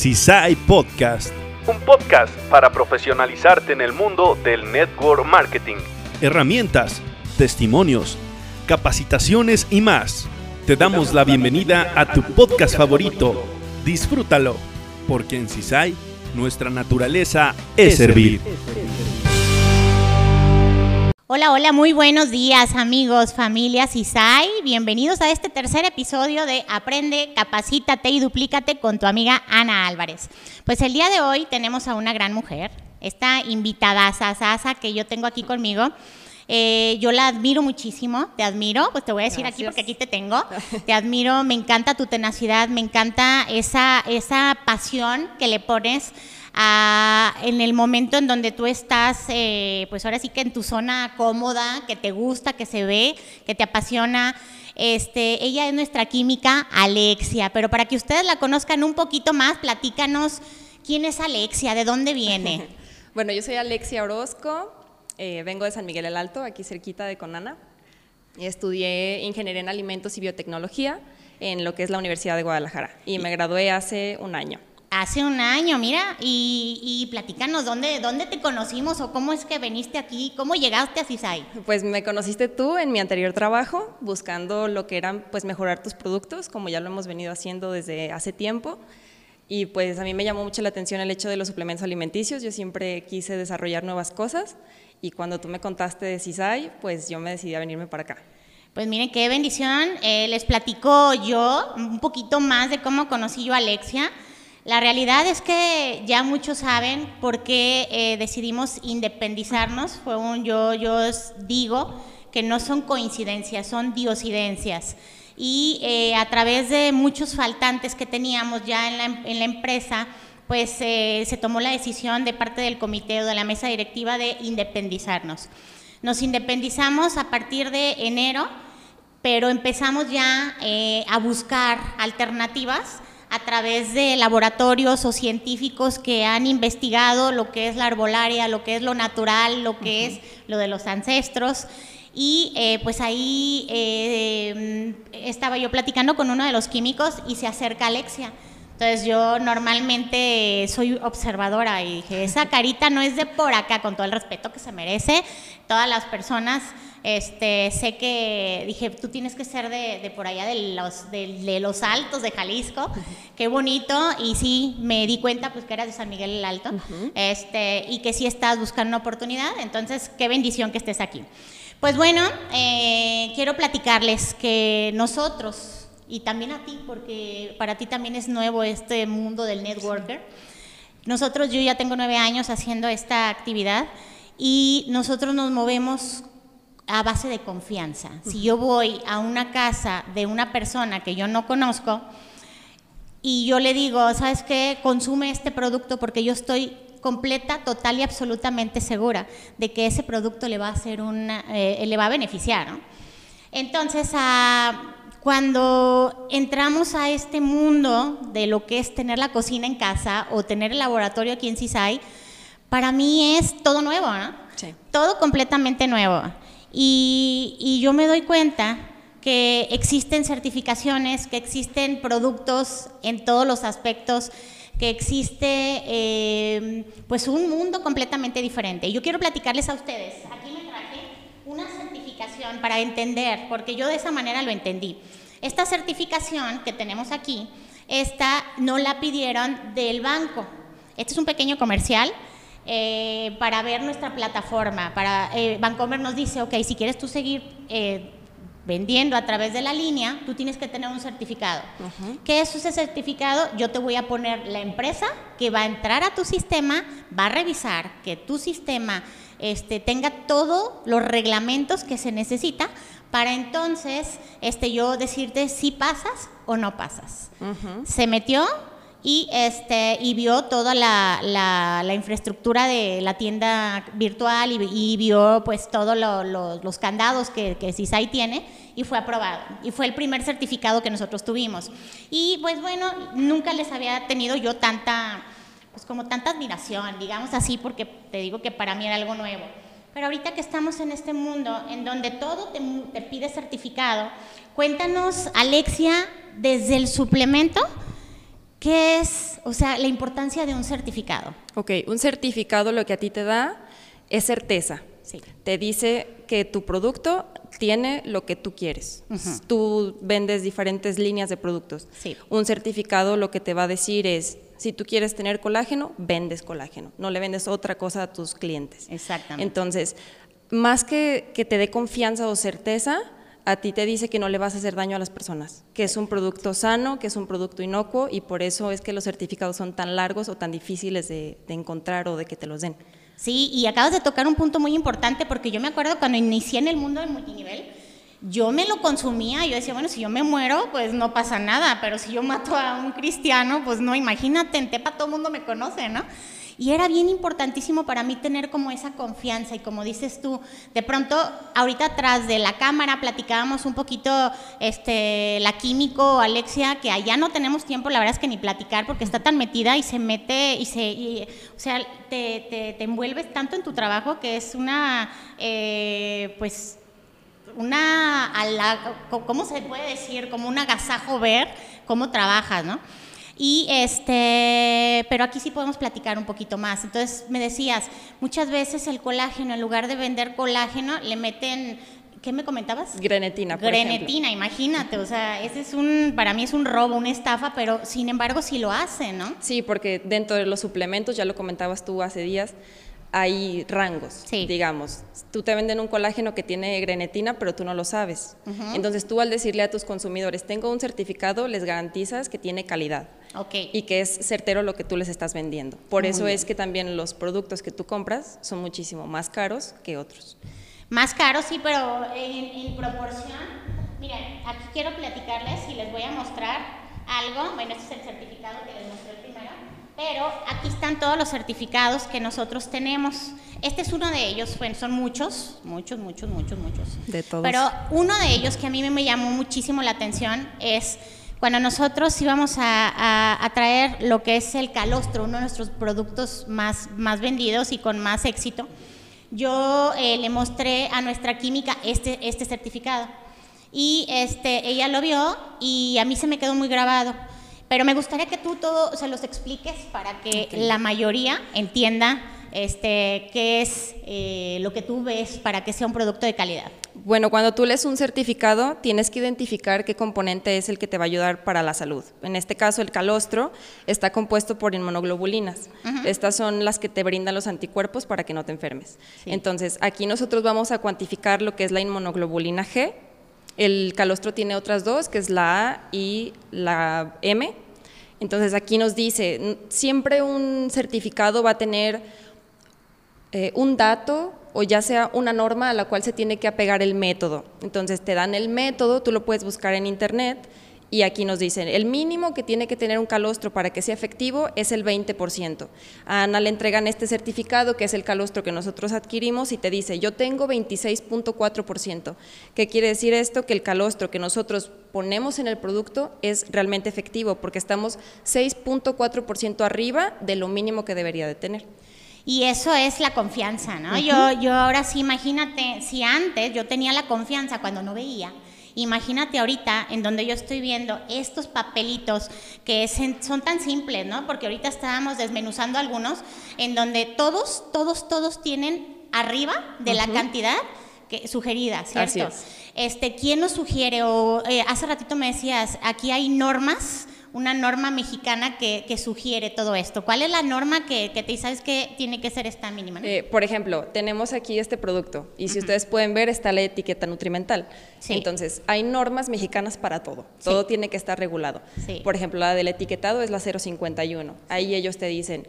CISAI Podcast. Un podcast para profesionalizarte en el mundo del network marketing. Herramientas, testimonios, capacitaciones y más. Te damos la bienvenida a tu podcast favorito. Disfrútalo, porque en CISAI nuestra naturaleza es servir. Hola, hola, muy buenos días amigos, familia CISAI. Bienvenidos a este tercer episodio de Aprende, Capacítate y Duplícate con tu amiga Ana Álvarez. Pues el día de hoy tenemos a una gran mujer, esta invitada Sasa que yo tengo aquí conmigo. Eh, yo la admiro muchísimo, te admiro, pues te voy a decir aquí porque aquí te tengo. Te admiro, me encanta tu tenacidad, me encanta esa, esa pasión que le pones en el momento en donde tú estás, eh, pues ahora sí que en tu zona cómoda, que te gusta, que se ve, que te apasiona. Este, ella es nuestra química Alexia, pero para que ustedes la conozcan un poquito más, platícanos quién es Alexia, de dónde viene. bueno, yo soy Alexia Orozco, eh, vengo de San Miguel el Alto, aquí cerquita de Conana. Estudié ingeniería en alimentos y biotecnología en lo que es la Universidad de Guadalajara y me gradué hace un año. Hace un año, mira, y, y platícanos dónde, dónde te conocimos o cómo es que viniste aquí, cómo llegaste a CISAI. Pues me conociste tú en mi anterior trabajo, buscando lo que eran pues mejorar tus productos, como ya lo hemos venido haciendo desde hace tiempo. Y pues a mí me llamó mucho la atención el hecho de los suplementos alimenticios, yo siempre quise desarrollar nuevas cosas y cuando tú me contaste de CISAI, pues yo me decidí a venirme para acá. Pues miren, qué bendición. Eh, les platico yo un poquito más de cómo conocí yo a Alexia. La realidad es que ya muchos saben por qué eh, decidimos independizarnos. Fue un yo, yo digo que no son coincidencias, son diosidencias. Y eh, a través de muchos faltantes que teníamos ya en la, empresa, pues eh, se tomó la decisión de parte del comité o de la mesa directiva de independizarnos. Nos independizamos a partir de enero, pero empezamos ya a buscar alternativas a través de laboratorios o científicos que han investigado lo que es la arbolaria, lo que es lo natural, lo que es lo de los ancestros. Y eh, pues ahí eh, estaba yo platicando con uno de los químicos y se acerca Alexia. Entonces yo normalmente soy observadora y dije, esa carita no es de por acá, con todo el respeto que se merece todas las personas este, sé que dije, tú tienes que ser de, por allá de los, de, los altos de Jalisco, qué bonito, y sí, me di cuenta pues que eras de San Miguel el Alto, este, y que sí estás buscando una oportunidad, entonces qué bendición que estés aquí. Pues bueno, eh, quiero platicarles que nosotros, y también a ti, porque para ti también es nuevo este mundo del networker, nosotros, yo ya tengo nueve años haciendo esta actividad, y nosotros nos movemos a base de confianza. Si yo voy a una casa de una persona que yo no conozco y yo le digo, ¿sabes qué? Consume este producto porque yo estoy completa, total y absolutamente segura de que ese producto le va a hacer una, eh, le va a beneficiar. Entonces, cuando entramos a este mundo de lo que es tener la cocina en casa o tener el laboratorio aquí en CISAI, para mí es todo nuevo, ¿no? Sí. Todo completamente nuevo. Y, yo me doy cuenta que existen certificaciones, que existen productos en todos los aspectos, que existe eh, pues un mundo completamente diferente. Yo quiero platicarles a ustedes, aquí me traje una certificación para entender, porque yo de esa manera lo entendí. Esta certificación que tenemos aquí, esta no la pidieron del banco. Este es un pequeño comercial, eh, para ver nuestra plataforma. Para, eh, Vancomer nos dice, ok, si quieres tú seguir eh, vendiendo a través de la línea, tú tienes que tener un certificado. ¿Qué es ese certificado? Yo te voy a poner la empresa que va a entrar a tu sistema, va a revisar que tu sistema este, tenga todos los reglamentos que se necesita para entonces este, yo decirte si pasas o no pasas. Se metió, y, este, y vio toda la, la, infraestructura de la tienda virtual y, vio pues todos los candados que, que CISAI tiene y fue aprobado. Y fue el primer certificado que nosotros tuvimos. Y pues bueno, nunca les había tenido yo tanta, pues como tanta admiración, digamos así, porque te digo que para mí era algo nuevo. Pero ahorita que estamos en este mundo en donde todo te, te pide certificado, cuéntanos, Alexia, desde el suplemento, ¿Qué es o sea, la importancia de un certificado? Ok, un certificado lo que a ti te da es certeza. Sí. Te dice que tu producto tiene lo que tú quieres. Tú vendes diferentes líneas de productos. Sí. Un certificado lo que te va a decir es, si tú quieres tener colágeno, vendes colágeno. No le vendes otra cosa a tus clientes. Exactamente. Entonces, más que que te dé confianza o certeza, a ti te dice que no le vas a hacer daño a las personas, que es un producto sano, que es un producto inocuo y por eso es que los certificados son tan largos o tan difíciles de, de encontrar o de que te los den. Sí, y acabas de tocar un punto muy importante porque yo me acuerdo cuando inicié en el mundo del multinivel, yo me lo consumía, yo decía, bueno, si yo me muero, pues no pasa nada, pero si yo mato a un cristiano, pues no, imagínate, en Tepa todo el mundo me conoce, ¿no? Y era bien importantísimo para mí tener como esa confianza y como dices tú, de pronto ahorita atrás de la cámara platicábamos un poquito este la químico Alexia que allá no tenemos tiempo, la verdad es que ni platicar porque está tan metida y se mete y se y, o sea, te, te, envuelves tanto en tu trabajo que es una eh, pues una, ¿cómo se puede decir? Como un agasajo ver cómo trabajas, ¿no? Y este, pero aquí sí podemos platicar un poquito más. Entonces me decías, muchas veces el colágeno, en lugar de vender colágeno, le meten ¿Qué me comentabas? Grenetina. Por Grenetina, ejemplo. imagínate, o sea, ese es un, para mí es un robo, una estafa, pero sin embargo sí lo hacen, ¿no? Sí, porque dentro de los suplementos, ya lo comentabas tú hace días, hay rangos, sí. digamos. Tú te venden un colágeno que tiene grenetina, pero tú no lo sabes. Uh -huh. Entonces tú al decirle a tus consumidores, tengo un certificado, les garantizas que tiene calidad. Okay. Y que es certero lo que tú les estás vendiendo. Por Muy eso bien. es que también los productos que tú compras son muchísimo más caros que otros. Más caros, sí, pero en, en proporción. Miren, aquí quiero platicarles y les voy a mostrar algo. Bueno, este es el certificado que les mostré primero. Pero aquí están todos los certificados que nosotros tenemos. Este es uno de ellos, bueno, son muchos, muchos, muchos, muchos, muchos. De todos. Pero uno de ellos que a mí me llamó muchísimo la atención es cuando nosotros íbamos a, a, a, traer lo que es el calostro, uno de nuestros productos más, más vendidos y con más éxito, yo eh, le mostré a nuestra química este, este certificado. Y este, ella lo vio y a mí se me quedó muy grabado. Pero me gustaría que tú todo se los expliques para que okay. la mayoría entienda este, qué es eh, lo que tú ves para que sea un producto de calidad. Bueno, cuando tú lees un certificado, tienes que identificar qué componente es el que te va a ayudar para la salud. En este caso, el calostro está compuesto por inmunoglobulinas. Uh -huh. Estas son las que te brindan los anticuerpos para que no te enfermes. Sí. Entonces, aquí nosotros vamos a cuantificar lo que es la inmunoglobulina G. El calostro tiene otras dos, que es la A y la M. Entonces, aquí nos dice, siempre un certificado va a tener eh, un dato o ya sea una norma a la cual se tiene que apegar el método. Entonces te dan el método, tú lo puedes buscar en internet y aquí nos dicen, el mínimo que tiene que tener un calostro para que sea efectivo es el 20%. A Ana le entregan este certificado, que es el calostro que nosotros adquirimos, y te dice, yo tengo 26.4%. ¿Qué quiere decir esto? Que el calostro que nosotros ponemos en el producto es realmente efectivo, porque estamos 6.4% arriba de lo mínimo que debería de tener. Y eso es la confianza, ¿no? Uh -huh. yo, yo ahora sí, imagínate, si antes yo tenía la confianza cuando no veía, imagínate ahorita en donde yo estoy viendo estos papelitos que es son tan simples, ¿no? Porque ahorita estábamos desmenuzando algunos en donde todos, todos, todos tienen arriba de uh -huh. la cantidad que, sugerida, ¿cierto? Es. Este, ¿Quién nos sugiere? O eh, hace ratito me decías, aquí hay normas una norma mexicana que, que, sugiere todo esto. ¿Cuál es la norma que, que te sabes que tiene que ser esta mínima? ¿no? Eh, por ejemplo, tenemos aquí este producto y si uh -huh. ustedes pueden ver está la etiqueta nutrimental. Sí. Entonces, hay normas mexicanas para todo. Sí. Todo tiene que estar regulado. Sí. Por ejemplo, la del etiquetado es la 051. Ahí ellos te dicen,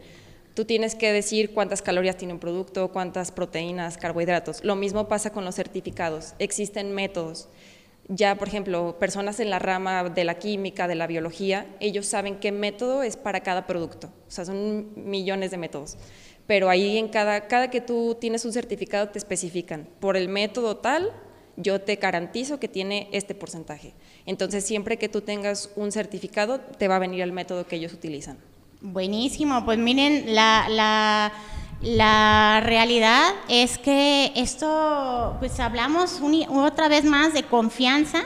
tú tienes que decir cuántas calorías tiene un producto, cuántas proteínas, carbohidratos. Lo mismo pasa con los certificados. Existen métodos ya, por ejemplo, personas en la rama de la química, de la biología, ellos saben qué método es para cada producto. O sea, son millones de métodos. Pero ahí en cada, cada que tú tienes un certificado te especifican, por el método tal, yo te garantizo que tiene este porcentaje. Entonces, siempre que tú tengas un certificado, te va a venir el método que ellos utilizan. Buenísimo, pues miren, la, la la realidad es que esto, pues hablamos un, otra vez más de confianza,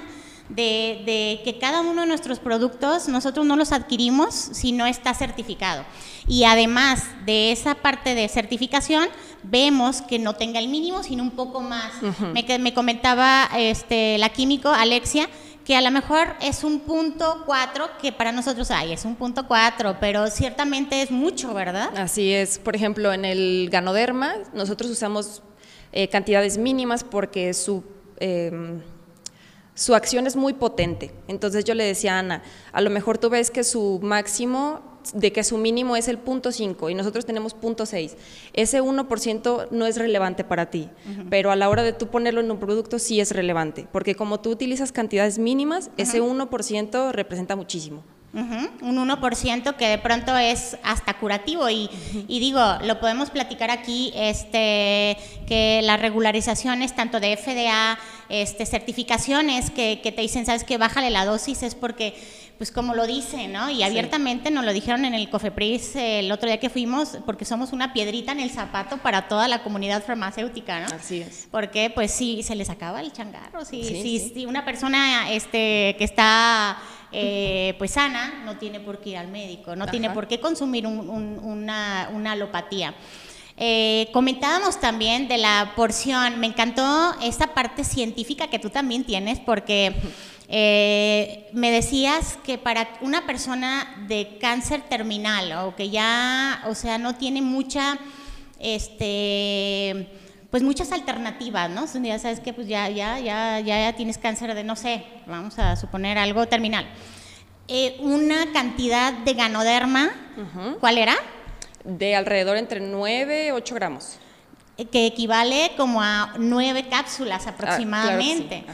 de, de, que cada uno de nuestros productos nosotros no los adquirimos si no está certificado. Y además de esa parte de certificación, vemos que no tenga el mínimo, sino un poco más. me, me, comentaba este, la químico Alexia que a lo mejor es un punto cuatro, que para nosotros, ay, es un punto cuatro, pero ciertamente es mucho, ¿verdad? Así es. Por ejemplo, en el ganoderma, nosotros usamos eh, cantidades mínimas porque su... Eh, su acción es muy potente. Entonces yo le decía a Ana, a lo mejor tú ves que su máximo, de que su mínimo es el punto 5 y nosotros tenemos punto 6. Ese 1% no es relevante para ti, pero a la hora de tú ponerlo en un producto sí es relevante, porque como tú utilizas cantidades mínimas, ese 1% representa muchísimo. Un 1% que de pronto es hasta curativo y, y, digo, lo podemos platicar aquí, este, que las regularizaciones tanto de FDA, este, certificaciones que, que te dicen, sabes que bájale la dosis es porque pues como lo dicen, ¿no? Y abiertamente nos lo dijeron en el COFEPRIS el otro día que fuimos, porque somos una piedrita en el zapato para toda la comunidad farmacéutica, ¿no? Así es. Porque pues sí, se les acaba el changarro, sí, sí, sí, una persona este, que está eh, pues sana no tiene por qué ir al médico, no tiene por qué consumir una, una, alopatía. Eh, comentábamos también de la porción, me encantó esta parte científica que tú también tienes porque eh, me decías que para una persona de cáncer terminal o que ya, o sea, no tiene mucha, este, pues muchas alternativas, ¿no? Ya sabes que pues ya, ya, ya, ya tienes cáncer de, no sé, vamos a suponer algo terminal. Eh, una cantidad de ganoderma, ¿cuál era? De alrededor entre 9 y 8 gramos que equivale como a nueve cápsulas ah, aproximadamente.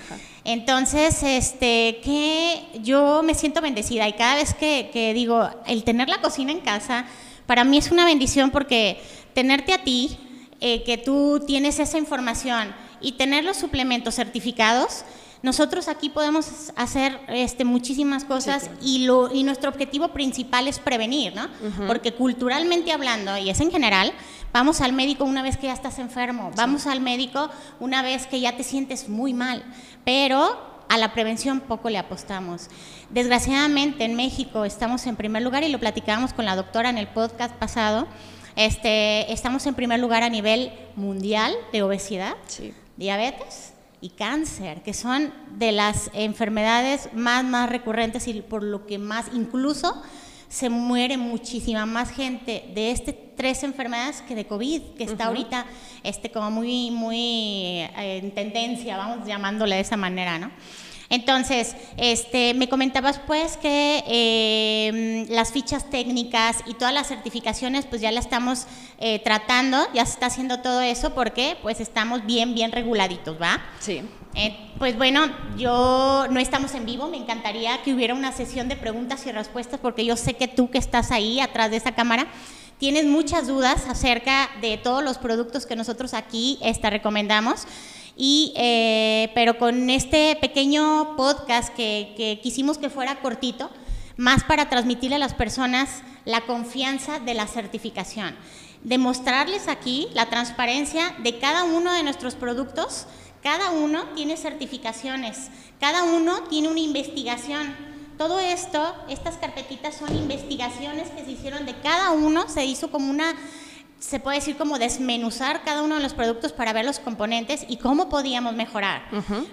Entonces, este, que yo me siento bendecida y cada vez que, digo, el tener la cocina en casa, para mí es una bendición porque tenerte a ti, eh, que tú tienes esa información y tener los suplementos certificados, nosotros aquí podemos hacer este, muchísimas cosas y, lo, y nuestro objetivo principal es prevenir, ¿no? Porque culturalmente hablando, y es en general, vamos al médico una vez que ya estás enfermo, vamos al médico una vez que ya te sientes muy mal, pero a la prevención poco le apostamos. Desgraciadamente en México estamos en primer lugar y lo platicábamos con la doctora en el podcast pasado. Este, estamos en primer lugar a nivel mundial de obesidad, diabetes, y cáncer, que son de las enfermedades más, más recurrentes y por lo que más, incluso se muere muchísima más gente de estas tres enfermedades que de COVID, que está ahorita este, como muy, muy eh, en tendencia, vamos llamándole de esa manera, ¿no? Entonces, este, me comentabas pues que em, las fichas técnicas y todas las certificaciones pues ya las estamos eh, tratando, ya se está haciendo todo eso porque pues estamos bien, bien reguladitos, ¿va? Sí. Eh, pues bueno, yo no estamos en vivo, me encantaría que hubiera una sesión de preguntas y respuestas porque yo sé que tú que estás ahí atrás de esa cámara tienes muchas dudas acerca de todos los productos que nosotros aquí esta, recomendamos. Y, eh, pero con este pequeño podcast que, que quisimos que fuera cortito, más para transmitirle a las personas la confianza de la certificación, demostrarles aquí la transparencia de cada uno de nuestros productos, cada uno tiene certificaciones, cada uno tiene una investigación. Todo esto, estas carpetitas son investigaciones que se hicieron de cada uno, se hizo como una se puede decir como desmenuzar cada uno de los productos para ver los componentes y cómo podíamos mejorar.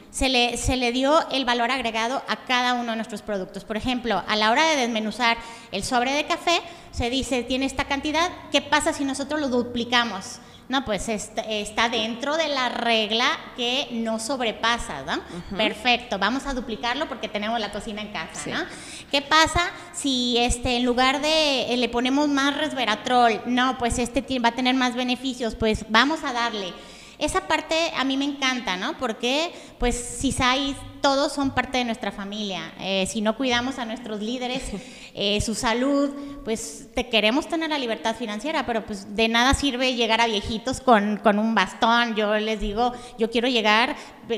se, le, se le dio el valor agregado a cada uno de nuestros productos. Por ejemplo, a la hora de desmenuzar el sobre de café, se dice, tiene esta cantidad, ¿qué pasa si nosotros lo duplicamos? No, pues está dentro de la regla que no sobrepasa, ¿no? Perfecto, vamos a duplicarlo porque tenemos la cocina en casa, ¿no? ¿Qué pasa si este, en lugar de eh, le ponemos más resveratrol, no, pues este va a tener más beneficios, pues vamos a darle. Esa parte a mí me encanta, ¿no? Porque, pues, CISAI, todos son parte de nuestra familia. Eh, si no cuidamos a nuestros líderes, eh, su salud, pues te queremos tener la libertad financiera, pero pues de nada sirve llegar a viejitos con, con un bastón. Yo les digo, yo quiero llegar,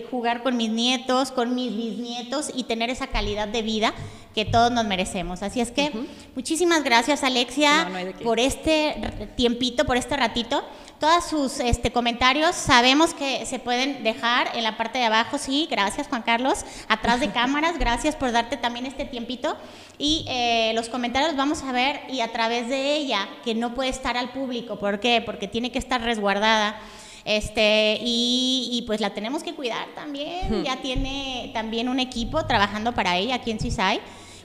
jugar con mis nietos, con mis bisnietos y tener esa calidad de vida que todos nos merecemos. Así es que muchísimas gracias Alexia No, no por este tiempito, por este ratito. Todos sus este, comentarios sabemos que se pueden dejar en la parte de abajo. Sí, gracias Juan Carlos. Atrás de cámaras, gracias por darte también este tiempito. Y eh, los comentarios vamos a ver y a través de ella, que no puede estar al público. ¿Por qué? Porque tiene que estar resguardada. Este, y, y, pues la tenemos que cuidar también. Ya tiene también un equipo trabajando para ella aquí en CISAI.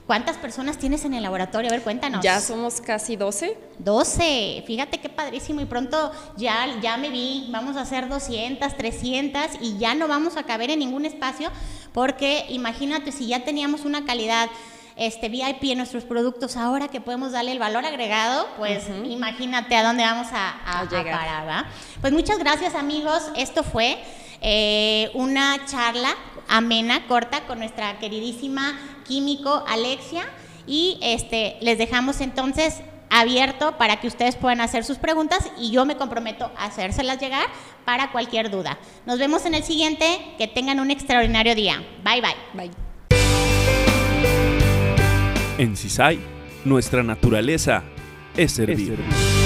¿Cuántas personas tienes en el laboratorio? A ver, cuéntanos. Ya somos casi 12. 12, fíjate qué padrísimo y pronto ya, ya me vi, vamos a hacer 200, 300 y ya no vamos a caber en ningún espacio porque imagínate si ya teníamos una calidad este VIP en nuestros productos, ahora que podemos darle el valor agregado, pues imagínate a dónde vamos a, a- A a llegar. parar, ¿va? Pues muchas gracias amigos, esto fue eh, una charla amena, corta, con nuestra queridísima químico Alexia y este, les dejamos entonces abierto para que ustedes puedan hacer sus preguntas y yo me comprometo a hacérselas llegar para cualquier duda. Nos vemos en el siguiente, que tengan un extraordinario día. Bye bye. Bye. En CISAI, nuestra naturaleza es servir. Es servir.